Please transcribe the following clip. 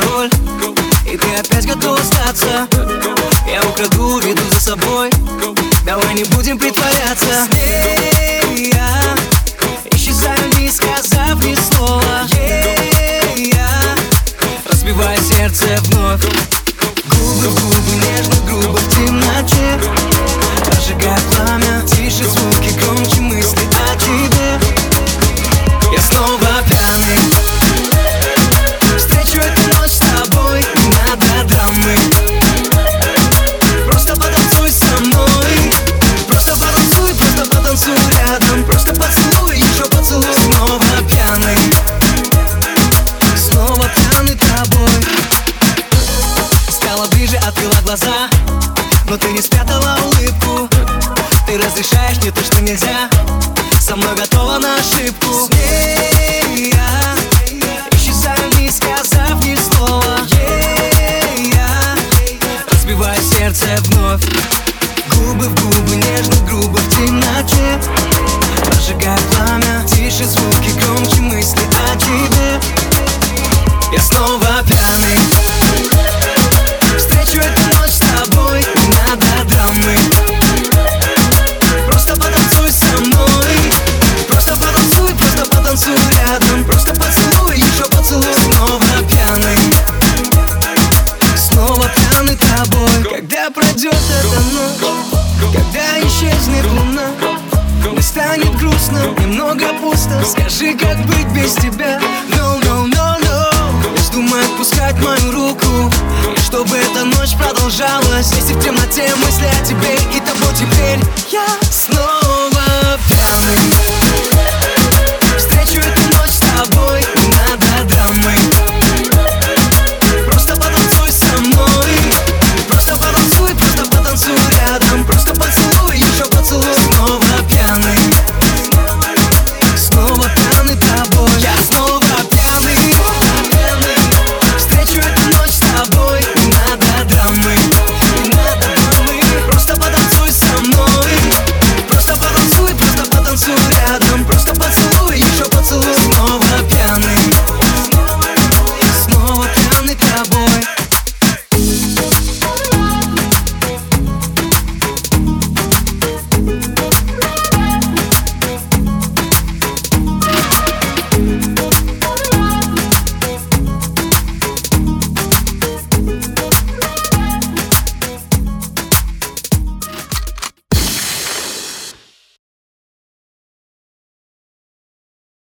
пароль. И ты опять готов остаться. Я украду, веду за собой. Давай не будем притворяться. С ней не сказав ни слова. Разбиваю сердце вновь. Губы, губы, нежно, грубо в темноте. Ближе, открыла глаза Но ты не спрятала улыбку. Ты разрешаешь мне то, что нельзя. Со мной готова на ошибку. С ней я Исчезаю, не сказав ни слова. Yeah, я Разбиваю сердце вновь. Губы в губы, нежно, грубо в темноте ночь Когда исчезнет луна. Мне станет грустно, немного пусто. Скажи, как быть без тебя? No, no, no, no. Я жду отпускать мою руку чтобы эта ночь продолжалась. Если в темноте мысли о тебе и тобой теперь Я снова